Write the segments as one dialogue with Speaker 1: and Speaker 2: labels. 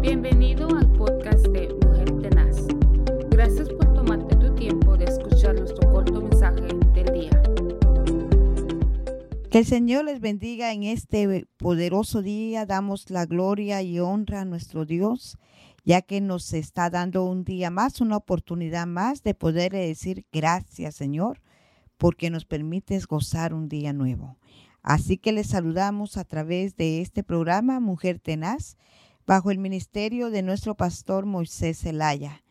Speaker 1: Bienvenido al podcast de Mujer Tenaz. Gracias por tomarte tu tiempo de escuchar nuestro corto mensaje del día.
Speaker 2: Que el Señor les bendiga en este poderoso día. Damos la gloria y honra a nuestro Dios, ya que nos está dando un día más, una oportunidad más de poder decir gracias, Señor, porque nos permites gozar un día nuevo. Así que les saludamos a través de este programa Mujer Tenaz bajo el ministerio de nuestro pastor Moisés Zelaya.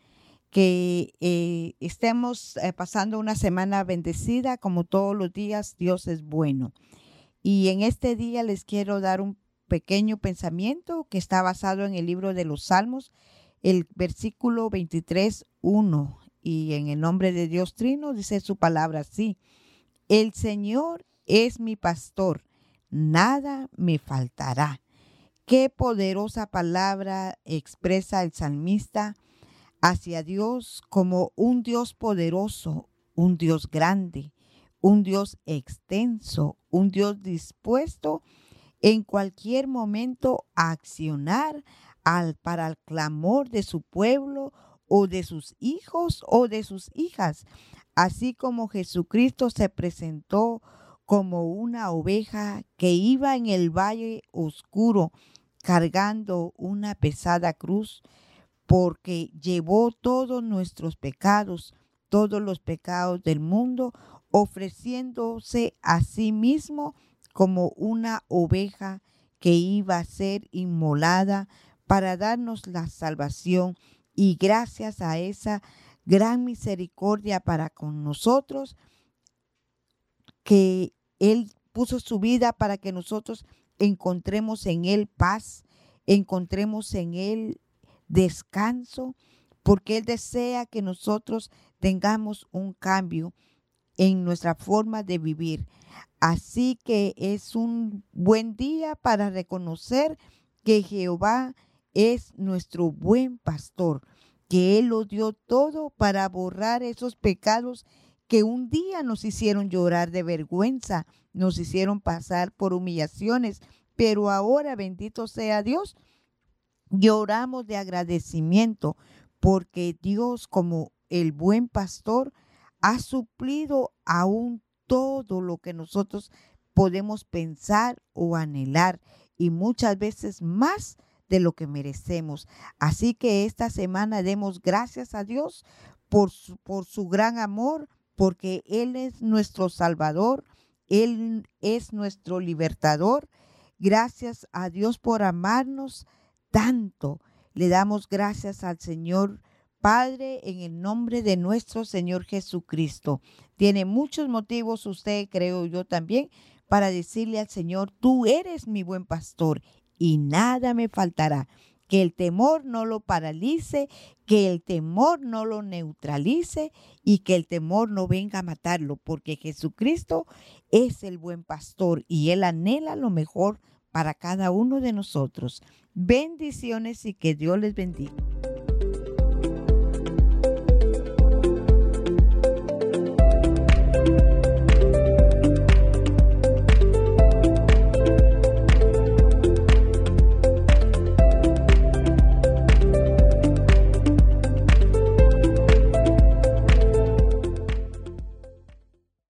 Speaker 2: Que eh, estemos eh, pasando una semana bendecida, como todos los días, Dios es bueno. Y en este día les quiero dar un pequeño pensamiento que está basado en el libro de los Salmos, el versículo 23, 1. Y en el nombre de Dios Trino dice su palabra así. El Señor es mi pastor, nada me faltará. Qué poderosa palabra expresa el salmista hacia Dios como un Dios poderoso, un Dios grande, un Dios extenso, un Dios dispuesto en cualquier momento a accionar al, para el clamor de su pueblo o de sus hijos o de sus hijas, así como Jesucristo se presentó como una oveja que iba en el valle oscuro cargando una pesada cruz, porque llevó todos nuestros pecados, todos los pecados del mundo, ofreciéndose a sí mismo como una oveja que iba a ser inmolada para darnos la salvación. Y gracias a esa gran misericordia para con nosotros, que Él puso su vida para que nosotros encontremos en Él paz, encontremos en Él descanso, porque Él desea que nosotros tengamos un cambio en nuestra forma de vivir. Así que es un buen día para reconocer que Jehová es nuestro buen pastor, que Él lo dio todo para borrar esos pecados que un día nos hicieron llorar de vergüenza, nos hicieron pasar por humillaciones, pero ahora bendito sea Dios, lloramos de agradecimiento porque Dios como el buen pastor ha suplido aún todo lo que nosotros podemos pensar o anhelar y muchas veces más de lo que merecemos. Así que esta semana demos gracias a Dios por su, por su gran amor, porque Él es nuestro Salvador, Él es nuestro libertador. Gracias a Dios por amarnos tanto. Le damos gracias al Señor Padre en el nombre de nuestro Señor Jesucristo. Tiene muchos motivos usted, creo yo también, para decirle al Señor, tú eres mi buen pastor y nada me faltará. Que el temor no lo paralice, que el temor no lo neutralice y que el temor no venga a matarlo, porque Jesucristo es el buen pastor y él anhela lo mejor para cada uno de nosotros. Bendiciones y que Dios les bendiga.